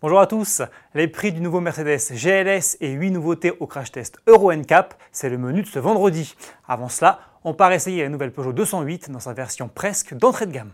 Bonjour à tous, les prix du nouveau Mercedes GLS et 8 nouveautés au crash test Euro NCAP, c'est le menu de ce vendredi. Avant cela, on part essayer la nouvelle Peugeot 208 dans sa version presque d'entrée de gamme.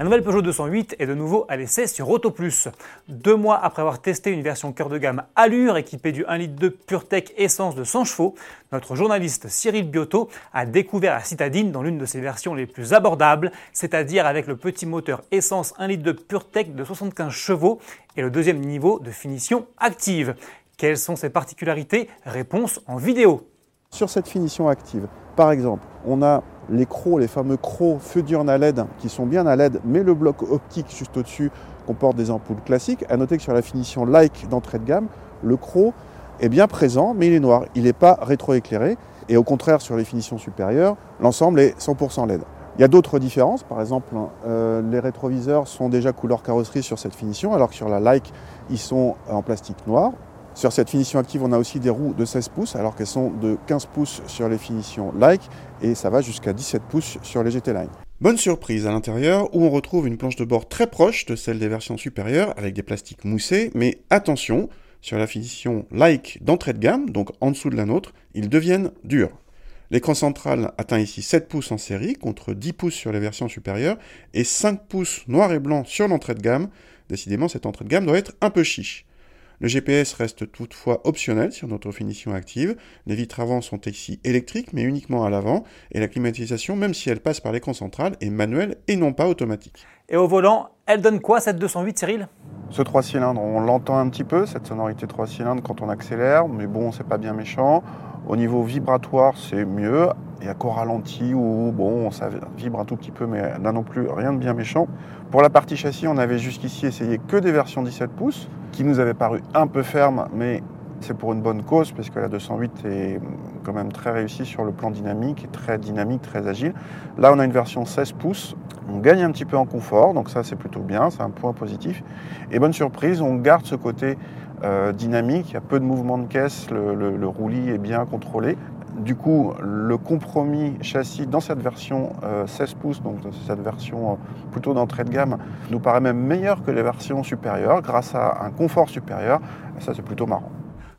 La nouvelle Peugeot 208 est de nouveau à l'essai sur Auto Plus. Deux mois après avoir testé une version cœur de gamme Allure équipée du 1 litre de PureTech essence de 100 chevaux, notre journaliste Cyril Biotto a découvert la citadine dans l'une de ses versions les plus abordables, c'est-à-dire avec le petit moteur essence 1 litre de PureTech de 75 chevaux et le deuxième niveau de finition active. Quelles sont ses particularités? Réponse en vidéo. Sur cette finition active, par exemple, on a les crocs, les fameux crocs feu diurne à LED qui sont bien à LED, mais le bloc optique juste au-dessus comporte des ampoules classiques. À noter que sur la finition like d'entrée de gamme, le croc est bien présent, mais il est noir. Il n'est pas rétroéclairé. Et au contraire, sur les finitions supérieures, l'ensemble est 100% LED. Il y a d'autres différences, par exemple, euh, les rétroviseurs sont déjà couleur carrosserie sur cette finition, alors que sur la Like, ils sont en plastique noir. Sur cette finition active, on a aussi des roues de 16 pouces, alors qu'elles sont de 15 pouces sur les finitions Like, et ça va jusqu'à 17 pouces sur les GT Line. Bonne surprise à l'intérieur, où on retrouve une planche de bord très proche de celle des versions supérieures, avec des plastiques moussés, mais attention, sur la finition Like d'entrée de gamme, donc en dessous de la nôtre, ils deviennent durs. L'écran central atteint ici 7 pouces en série, contre 10 pouces sur les versions supérieures, et 5 pouces noir et blanc sur l'entrée de gamme. Décidément, cette entrée de gamme doit être un peu chiche. Le GPS reste toutefois optionnel sur notre finition active. Les vitres avant sont ici électriques, mais uniquement à l'avant. Et la climatisation, même si elle passe par l'écran central, est manuelle et non pas automatique. Et au volant, elle donne quoi cette 208 Cyril? Ce 3 cylindres, on l'entend un petit peu, cette sonorité 3 cylindres quand on accélère, mais bon, c'est pas bien méchant. Au niveau vibratoire, c'est mieux. Il n'y a qu'au ralenti où bon, ça vibre un tout petit peu, mais là non plus, rien de bien méchant. Pour la partie châssis, on avait jusqu'ici essayé que des versions 17 pouces, qui nous avaient paru un peu fermes, mais c'est pour une bonne cause, parce que la 208 est quand même très réussie sur le plan dynamique, très dynamique, très agile. Là, on a une version 16 pouces, on gagne un petit peu en confort, donc ça c'est plutôt bien, c'est un point positif. Et bonne surprise, on garde ce côté euh, dynamique, il y a peu de mouvement de caisse, le roulis est bien contrôlé. Du coup, le compromis châssis dans cette version 16 euh, pouces, donc cette version euh, plutôt d'entrée de gamme, nous paraît même meilleur que les versions supérieures grâce à un confort supérieur. ça, c'est plutôt marrant.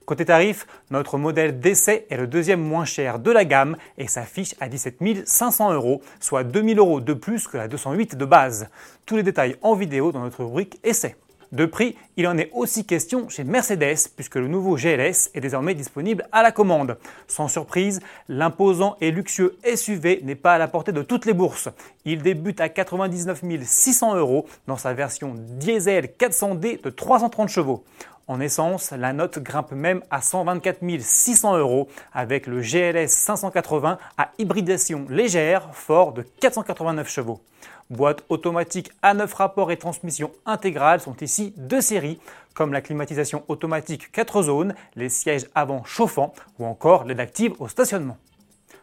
Côté tarif, notre modèle d'essai est le deuxième moins cher de la gamme et s'affiche à 17 500 euros, soit 2000 euros de plus que la 208 de base. Tous les détails en vidéo dans notre rubrique essai. De prix, il en est aussi question chez Mercedes puisque le nouveau GLS est désormais disponible à la commande. Sans surprise, l'imposant et luxueux SUV n'est pas à la portée de toutes les bourses. Il débute à 99 600 euros dans sa version diesel 400D de 330 chevaux. En essence, la note grimpe même à 124 600 euros avec le GLS 580 à hybridation légère fort de 489 chevaux. Boîte automatique à 9 rapports et transmission intégrale sont ici deux séries, comme la climatisation automatique 4 zones, les sièges avant chauffants ou encore l'aide active au stationnement.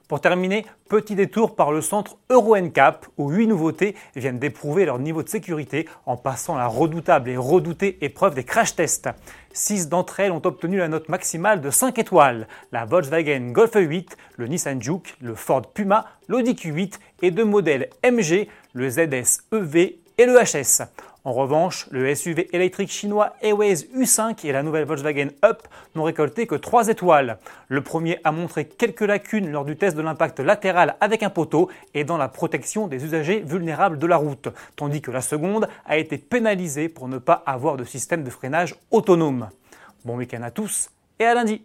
Pour terminer, petit détour par le centre Euro NCAP où 8 nouveautés viennent d'éprouver leur niveau de sécurité en passant la redoutable et redoutée épreuve des crash tests. 6 d'entre elles ont obtenu la note maximale de 5 étoiles. La Volkswagen Golf 8, le Nissan Juke, le Ford Puma, l'Audi Q8 et deux modèles MG, le ZS EV et le HS. En revanche, le SUV électrique chinois Airways U5 et la nouvelle Volkswagen Up n'ont récolté que 3 étoiles. Le premier a montré quelques lacunes lors du test de l'impact latéral avec un poteau et dans la protection des usagers vulnérables de la route, tandis que la seconde a été pénalisée pour ne pas avoir de système de freinage autonome. Bon week-end à tous et à lundi